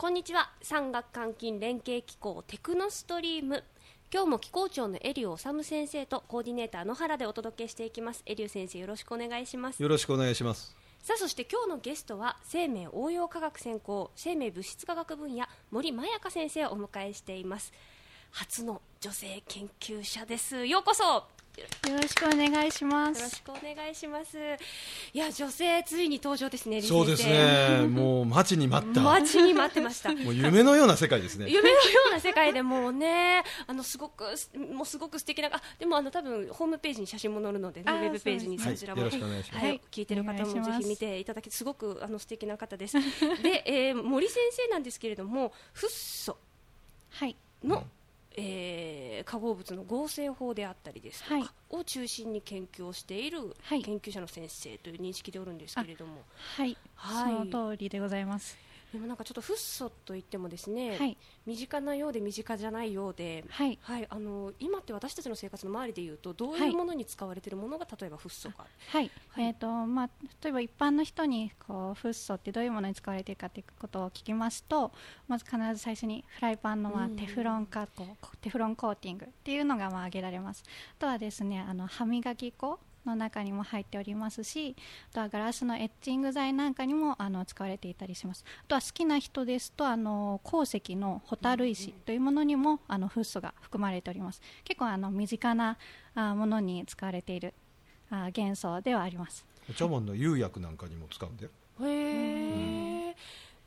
こんにちは。産学監禁連携機構テクノストリーム。今日も機構長のエリュー治先生とコーディネーター野原でお届けしていきます。エリュー先生よろしくお願いします。よろしくお願いします。さあそして今日のゲストは生命応用科学専攻生命物質科学分野森真也香先生をお迎えしています。初の女性研究者です。ようこそよろしくお願いしまよろしくお願いします。いや女性ついに登場ですねそうですね。もう待ちに待った。待ちに待ってました。もう夢のような世界ですね。夢のような世界でもうねあのすごくもうすごく素敵なあでもあの多分ホームページに写真も載るので、ね、ウェブページにそちらも、はい、よろしくお願いします、はい、聞いてる方もぜひ見ていただきすごくあの素敵な方です。で、えー、森先生なんですけれどもフッ素の、はいえー、化合物の合成法であったりですとか、はい、を中心に研究をしている研究者の先生という認識でおるんですけれども、はい、はい、その通りでございます。でもなんかちょっとフッ素といってもですね、はい、身近なようで身近じゃないようで、はい、はい、あの今って私たちの生活の周りでいうとどういうものに使われているものが例えばフッ素か、はい、えっ、ー、とまあ例えば一般の人にこうフッ素ってどういうものに使われているかということを聞きますと、まず必ず最初にフライパンのまあテフロン加工、テフロンコーティングっていうのがまあ挙げられます。あとはですねあの歯磨き粉の中にも入っておりますしあとはガラスのエッチング剤なんかにもあの使われていたりします。あとは好きな人ですとあの鉱石のホタル石というものにもあのフッ素が含まれております。結構あの身近なあものに使われているあ元素ではあります。お茶碗の釉薬なんかにも使うんだよ。へえ、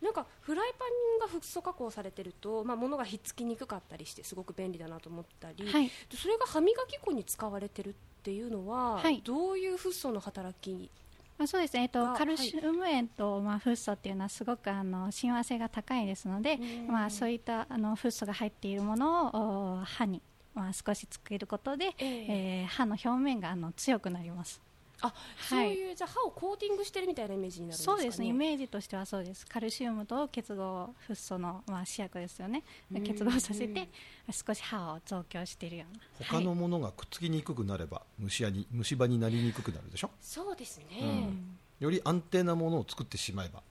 うん。なんかフライパンがフッ素加工されてると、まあ、物がひっつきにくかったりしてすごく便利だなと思ったり、はい、それが歯磨き粉に使われてるっていうのは、はい、どういうフッ素の働きまあ、そうです。ね、えっと、カルシウム塩と、まあ、フッ素っていうのはすごくあの親和性が高いですので、まあ、そういったあのフッ素が入っているものを歯に、まあ、少しつけることで、えー、えー、歯の表面があの強くなります。あ、そういう、はい、じゃ歯をコーティングしてるみたいなイメージになるんですか、ね、そうですね。イメージとしてはそうです。カルシウムと結合フッ素のまあ試薬ですよね。結合させて少し歯を増強しているような。他のものがくっつきにくくなれば虫に虫歯になりにくくなるでしょ？そうですね、うん、より安定なものを作ってしまえば。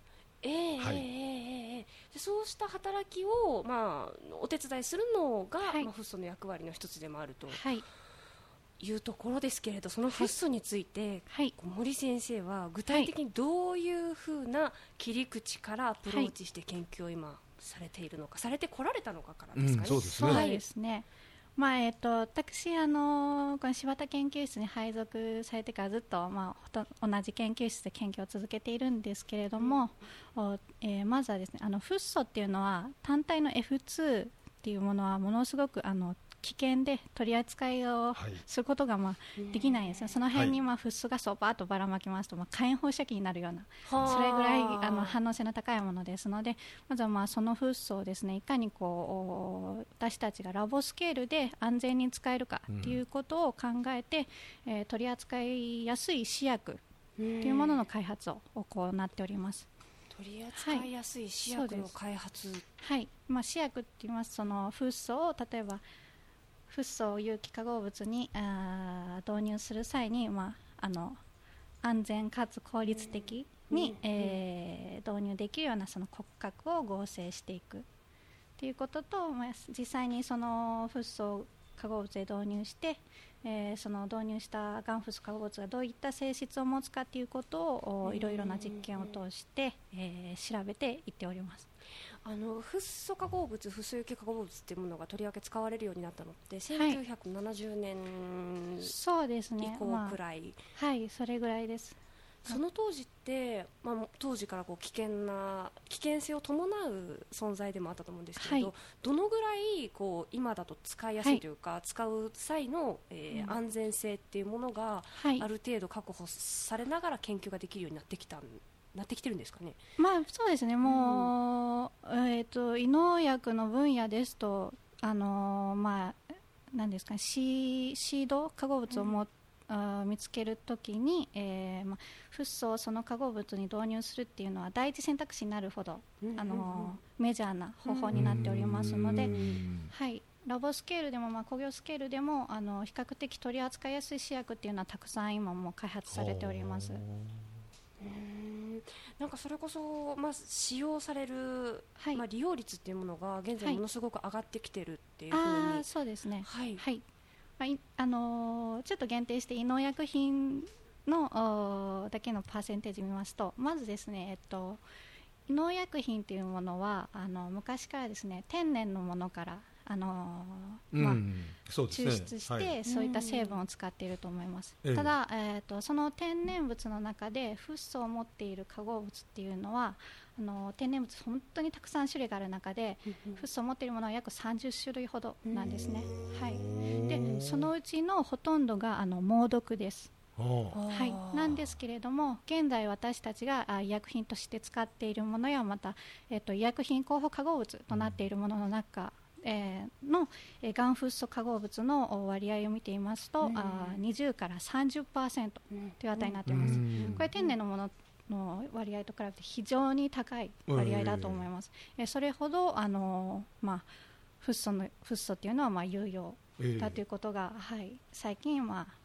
えー、はい、えー、そうした働きを、まあ、お手伝いするのが、はい、まあ、フッ素の役割の一つでもあると。はいいうところですけれどそのフッ素について、はい、森先生は具体的にどういうふうな切り口からアプローチして研究を今されているのか、されてこられたのかからですかね。うん、そうですね。まあえっと、私あのこの柴田研究室に配属されてからずっと、まあ、同じ研究室で研究を続けているんですけれども、うん、えー、まずはですねあのフッ素っていうのは単体の F2 っていうものはものすごくあの危険で取り扱いをすることがまあできないんですよ、その辺にまあフッ素ガスをバーッとばらまきますと、まあ、火炎放射器になるような、それぐらいあの反応性の高いものですので、まずはまあそのフッ素をですねいかにこう私たちがラボスケールで安全に使えるかということを考えて、えー、取り扱いやすい試薬というものの開発を行っております。取り扱いやすい試薬の開発、はい、はい、まあ、試薬って言います。そのフッ素を例えばフッ素を有機化合物にあ導入する際に、まあ、あの安全かつ効率的に、えー、導入できるようなその骨格を合成していく。ということと、まあ、実際にそのフッ素化合物で導入して、えー、その導入したガンフス化合物がどういった性質を持つかということをいろいろな実験を通して、えー、調べていっております。あのフッ素化合物、フッ素有機化合物っていうものがとりわけ使われるようになったのって、1970年以降くらい、まあ、はい、それぐらいです。その当時って、まあ、当時からこう危険な危険性を伴う存在でもあったと思うんですけれど、はい、どのぐらいこう今だと使いやすいというか、はい、使う際の、えー、うん、安全性っていうものがある程度確保されながら研究ができるようになってきたんなってきてるんですかね？まあそうですね。もう、うん、えっ、ー、と医農薬の分野ですとあのー、まあなんですかシシード化合物をも、うん、見つけるときに、えーまあ、フッ素をその化合物に導入するっていうのは第一選択肢になるほど、うん、あのメジャーな方法になっておりますので、はい、ラボスケールでも、まあ、工業スケールでもあの比較的取り扱いやすい試薬っていうのはたくさん今も開発されております。なんかそれこそ、まあ、使用される、はい、まあ、利用率っていうものが現在ものすごく上がってきてるっていうふうに、そうですね。はい、はい。まああのー、ちょっと限定して医農薬品のだけのパーセンテージ見ますとまずですね、えっと、医農薬品というものはあの昔からですね天然のものからあのまあ、抽出して、そういった成分を使っていると思います、ただ、えーと、その天然物の中でフッ素を持っている化合物っていうのはあの天然物本当にたくさん種類がある中で、フッ素を持っているものは約30種類ほどなんですね、はい、でそのうちのほとんどがあの猛毒です。はい、なんですけれども現在私たちが医薬品として使っているものやまた、えーと、医薬品候補化合物となっているものの中えー、の、えー、ガンフッ素化合物の割合を見ていますと、うん、あ20から30%という値になっています、うん、これ天然のものの割合と比べて非常に高い割合だと思います、えー、それほどあの、まあ、フッ素のフッ素っていうのはまあ有用だということが、はい、最近、まあ、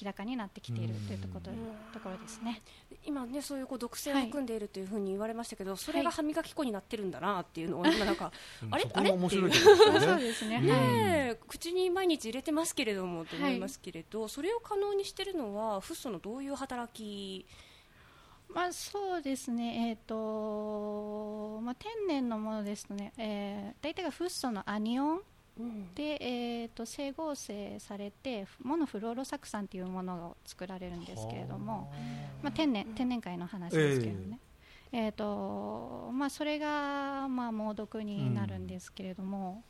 明らかになってきているというところところですね。今ねそういうこう毒性を含んでいるというふうに言われましたけど、はい、それが歯磨き粉になってるんだなっていうのを今なんか、あれ？あれ？っていう。そうですね。ね、口に毎日入れてますけれどもと思いますけれど、それを可能にしているのはフッ素のどういう働き？まあ、そうですね、えーとまあ、天然のものですとね、えー、大体がフッ素のアニオンで、えーと、整合成されてモノフローロ酢酸というものを作られるんですけれども、まあ、天然天然界の話ですけどね、えー、えーとまあ、それが、まあ、猛毒になるんですけれども、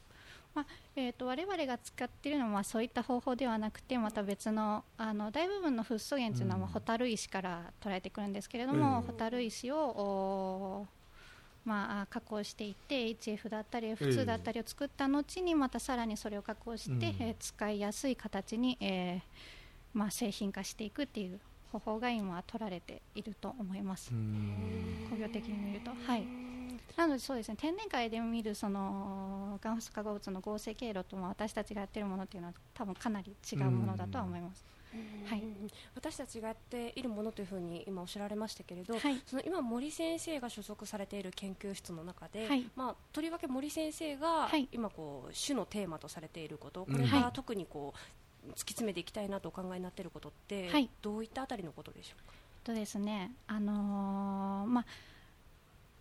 うん、まあえーと、我々が使っているのはそういった方法ではなくてまた別のあの大部分のフッ素源というのは、ホタル石から捉えてくるんですけれども、ホタル石をまあ、加工していって HF だったり F2 だったりを作った後にまたさらにそれを加工して、えー、使いやすい形に、えーまあ、製品化していくっていう方法が今は取られていると思います。工業的に見ると。はい。なのでそうですね天然界で見るそのガンフス化合物の合成経路と私たちがやっているものっていうのは多分かなり違うものだとは思います。はい、私たちがやっているものというふうに今おっしゃられましたけれど、はい、その今森先生が所属されている研究室の中で、はい、まあ、とりわけ森先生が今こう主のテーマとされていること、これから特にこう突き詰めていきたいなとお考えになっていることって、どういったあたりのことでしょうか？とですね、あのー、まあ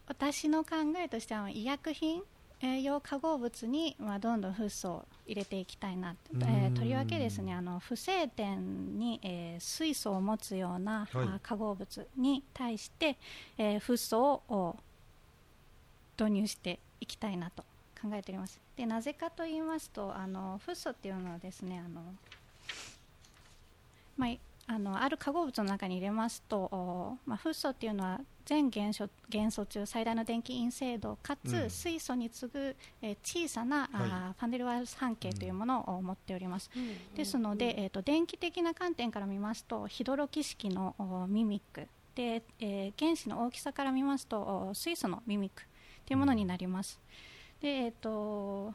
私の考えとしては医薬品栄養化合物に、まあ、どんどんフッ素を入れていきたいな、えー、とりわけですねあの不正点に、えー、水素を持つような、はい、化合物に対して、えー、フッ素を導入していきたいなと考えております。でなぜかと言いますとあのフッ素っていうのはですねあの、まあ、あのある化合物の中に入れますと、まあ、フッ素っていうのは全元素元素中最大の電気陰性度かつ水素に次ぐ、えー、小さな、はい、あファンデルワルス半径というものを持っております、うん、ですので、えーと、電気的な観点から見ますとヒドロキ式のミミック。で、えー、原子の大きさから見ますと水素のミミックというものになります、でえーと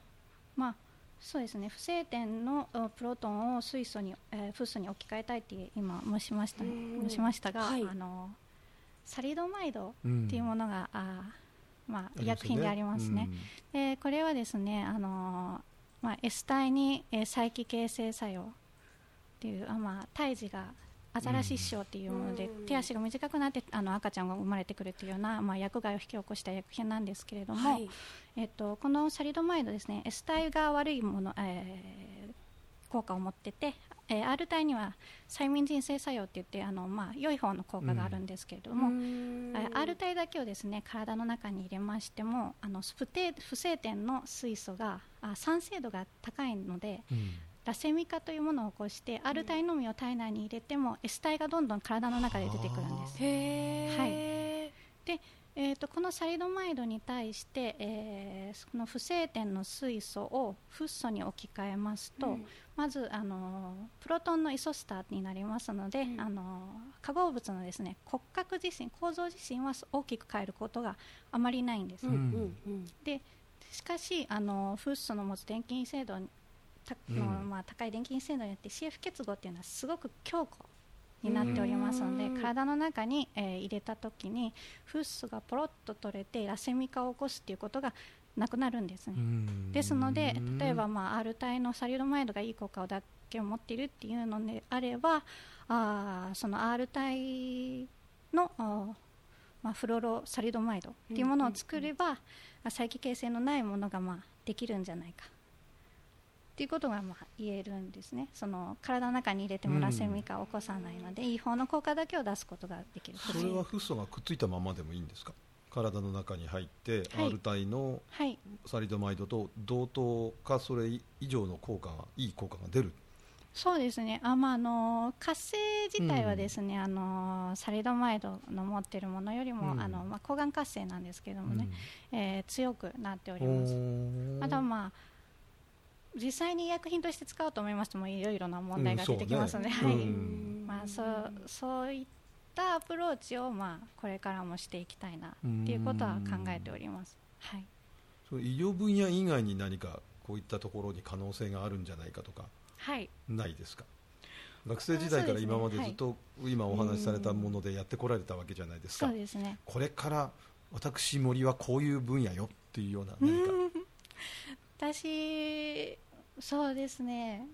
まあそうですね。不正点のプロトンを水素に、えー、フッ素に置き換えたいって今申しました申しましたが、はい、あのサリドマイドっていうものが、うん、あまあ、医薬品でありますね。すねうん、でこれはですねあのまあ、S 体に、えー、再帰形成作用っていうあ、まあ、胎児がアザラシ師匠っていうもので、うん、手足が短くなってあの赤ちゃんが生まれてくるっていうような、まあ、薬害を引き起こした薬品なんですけれども、はい、えっと、このサリドマイドですね S 体が悪いもの、えー、効果を持ってて、えー、R 体には催眠人性作用って言ってあの、まあ、良い方の効果があるんですけれども、うん、R 体だけをですね体の中に入れましてもあの不不正点の水素があ酸性度が高いので、うん。ラセミ化というものを起こして R 体のみを体内に入れても S 体がどんどん体の中で出てくるんです。はい、でえーと、このサリドマイドに対して、えー、この不正点の水素をフッ素に置き換えますと、うん、まずあのプロトンのイソスターになりますので、うん、あの化合物のですね骨格自身構造自身は大きく変えることがあまりないんです、うん、でしかしあのフッ素の持つ電気陰性度た、うん、まあ、高い電気陰性度によって CF 結合っていうのはすごく強固になっておりますので体の中に、えー、入れた時にフッ素がポロッと取れてラセミ化を起こすということがなくなるんですね。ですので例えば、まあ、R 体のサリドマイドがいい効果をだけを持っているっていうのであればあその R 体のまあ、フロロサリドマイドっていうものを作れば、再帰形成のないものがまあできるんじゃないかっていうことがまあ言えるんですね。その体の中に入れてもラセミ化を起こさないので、うん、いい方の効果だけを出すことができる。それはフッ素がくっついたままでもいいんですか？体の中に入って、はい、R 体のサリドマイドと同等かそれ以上の効果がいい効果が出る。そうですね。あ、まあ、あの活性自体はですね、うん、あのサリドマイドの持っているものよりも、うん、あのまあ、抗がん活性なんですけどもね、うん、えー、強くなっております。あとはまあ実際に医薬品として使おうと思いましてもいろいろな問題が出てきますので、ね、はい、まあ、そうそういったアプローチを、まあ、これからもしていきたいなっていうことは考えております、はい、医療分野以外に何かこういったところに可能性があるんじゃないかとかはい。ないですか？学生時代から今までずっと今お話しされたものでやってこられたわけじゃないですか、そうですね、これから私森はこういう分野よっていうような何か 私そうですね。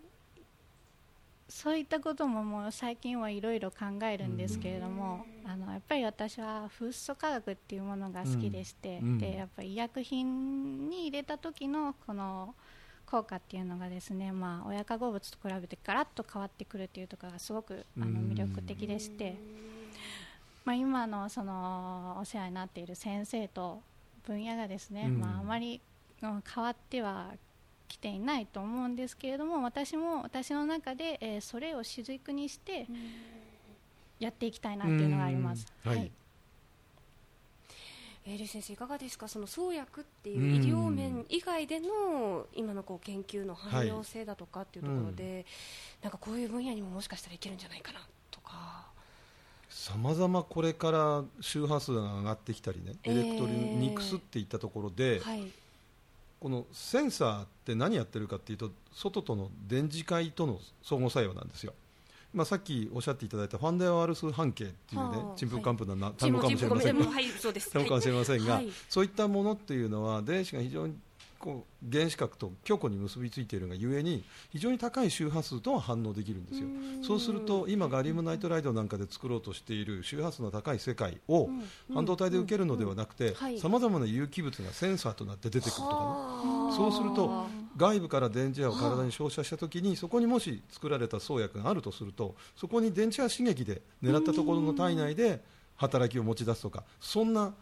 そういったことももう最近はいろいろ考えるんですけれども、あのやっぱり私はフッ素科学っていうものが好きでして、うん、でやっぱり医薬品に入れた時のこの効果っていうのがですね、まあ、親化合物と比べてガラッと変わってくるというところがすごくあの魅力的でして、まあ、今のそのお世話になっている先生と分野がですね、まあ、あまり変わってはきていないと思うんですけれども私も私の中で、えー、それを主軸にしてやっていきたいなっていうのがあります。はい。えー、先生いかがですか？その創薬っていう医療面以外での今のこう研究の汎用性だとかっていうところで、はいうん、なんかこういう分野にももしかしたらいけるんじゃないかなとか。さまざまこれから周波数が上がってきたりね、エレクトリニクスっていったところで、はい、このセンサーって何やってるかっていうと外との電磁界との相互作用なんですよ。まあ、さっきおっしゃっていただいたファンデアワルス半径っていうね、ちんぷんかんぷんな単語かもしれませんが、単語かもしれませんが、そういったものっていうのは電子が非常にこう原子核と強固に結びついているがゆえに非常に高い周波数とは反応できるんですよ。そうすると今ガリウムナイトライドなんかで作ろうとしている周波数の高い世界を半導体で受けるのではなくてさまざまな有機物がセンサーとなって出てくるとかね。そうすると外部から電磁波を体に照射したときにそこにもし作られた創薬があるとするとそこに電磁波刺激で狙ったところの体内で働きを持ち出すとかそんな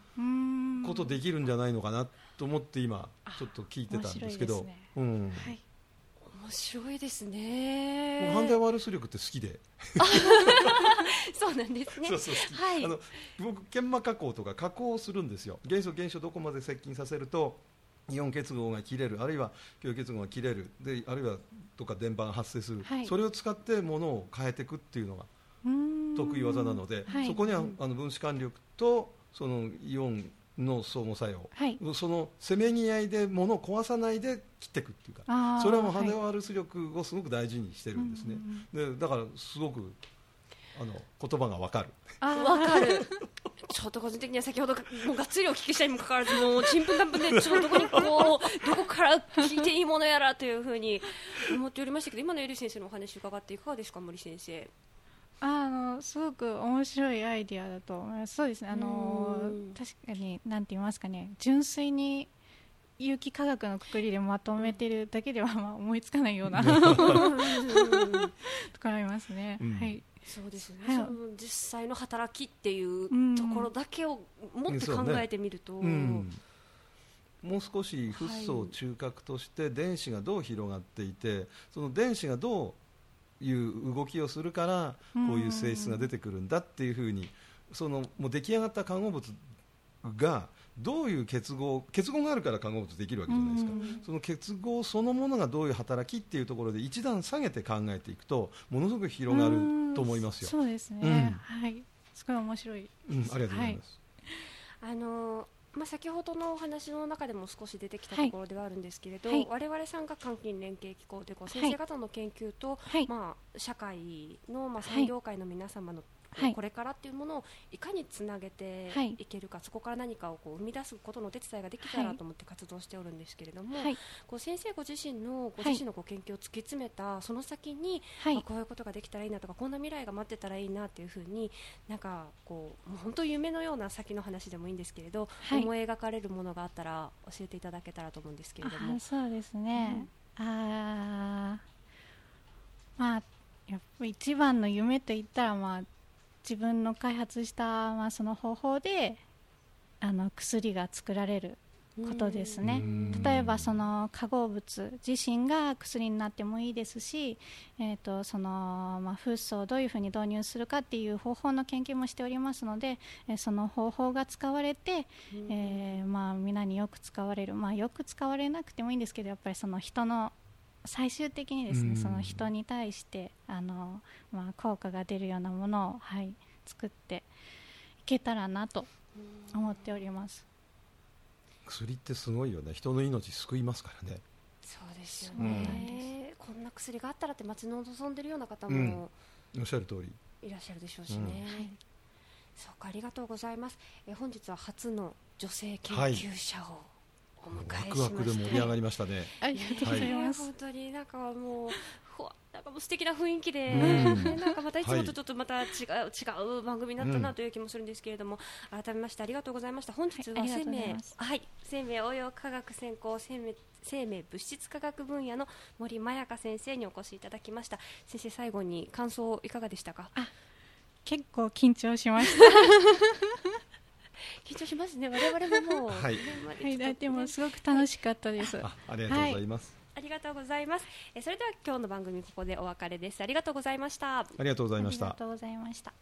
ことできるんじゃないのかなと思って今ちょっと聞いてたんですけど、ね、うん、はい、面白いですね。ハンデワルス力って好きで。そうなんですね。そうそうはい。あの僕研磨加工とか加工をするんですよ。元素原子をどこまで接近させると。イオン結合が切れるあるいは共結合が切れるであるいはとか電波が発生する、はい、それを使ってものを変えていくっていうのが得意技なので、はい、そこにはあの分子間力とそのイオンの相互作用、はい、そのせめぎ合いで物を壊さないで切っていくっていうかそれはもう羽ワルス力をすごく大事にしてるんですね、でだからすごくあの言葉が分かる。分かる。ちょっと個人的には先ほどもうがっつりお聞きしたにもかかわらずもうちんぷんかんぷんでちょっとどこにこうどこから聞いていいものやらというふうに思っておりましたけど今のエリ先生のお話伺っていかがですか森先生あのすごく面白いアイディアだと思います。そうですね。あの確かになんて言いますかね、純粋に有機化学のくくりでまとめてるだけではまあ思いつかないような ところありますね。うん、はい。そうですね、はい、その実際の働きっていうところだけをもって考えてみると、うん、もう少しフッ素を中核として電子がどう広がっていて、その電子がどういう動きをするからこういう性質が出てくるんだっていうふうにそのもう出来上がった化合物がどういう結合結合があるから化合物できるわけじゃないですか、その結合そのものがどういう働きっていうところで一段下げて考えていくとものすごく広がると思いますよ。そうですね、うん、はい。すごい面白い、うん、ありがとうございます、はい、あのまあ、先ほどのお話の中でも少し出てきたところではあるんですけれど、はい、我々さんが監禁連携機構でこう先生方の研究と、はい、まあ、社会の、まあ、産業界の皆様のはい、これからっていうものをいかにつなげていけるか、はい、そこから何かをこう生み出すことの手伝いができたらと思って活動しておるんですけれども、はい、こう先生ご自身のご自身のこう研究を突き詰めたその先に、まあ、こういうことができたらいいなとかこんな未来が待ってたらいいなっていうふうになんかこうもう本当夢のような先の話でもいいんですけれど、思い描かれるものがあったら教えていただけたらと思うんですけれども。そうですね、うん、あまあやっぱ一番の夢といったらまあ自分の開発した、まあ、その方法であの薬が作られることですね。例えばその化合物自身が薬になってもいいですし、えーとそのまあ、フッ素をどういうふうに導入するかっていう方法の研究もしておりますので、えー、その方法が使われて、えー、まあ、皆によく使われる、まあ、よく使われなくてもいいんですけどやっぱりその人の最終的にですねその人に対してあの、まあ、効果が出るようなものを、はい、作っていけたらなと思っております。薬ってすごいよね。人の命救いますからね。そうですよね、うん、こんな薬があったらって待ち望んでるような方も、うん、おっしゃる通り。いらっしゃるでしょうしね、うん、そうかありがとうございます。え本日は初の女性研究者を、はいお迎えしましたワクワクで盛り上がりましたね。ありがとうございます。はい、本当になんかもうふわなんかもう素敵な雰囲気で、なんかまたいつもとちょっとまた違う、違う番組になったなという気もするんですけれども、改めましてありがとうございました。本日は生命、はい、生命応用科学専攻生命生命物質科学分野の森まやか先生にお越しいただきました。先生最後に感想いかがでしたか？結構緊張しました。緊張しますね。我々ももう、はい、はい、でもすごく楽しかったです。あありがとうございます。ありがとうございます。えそれでは今日の番組ここでお別れです。ありがとうございました。ありがとうございました。ありがとうございました。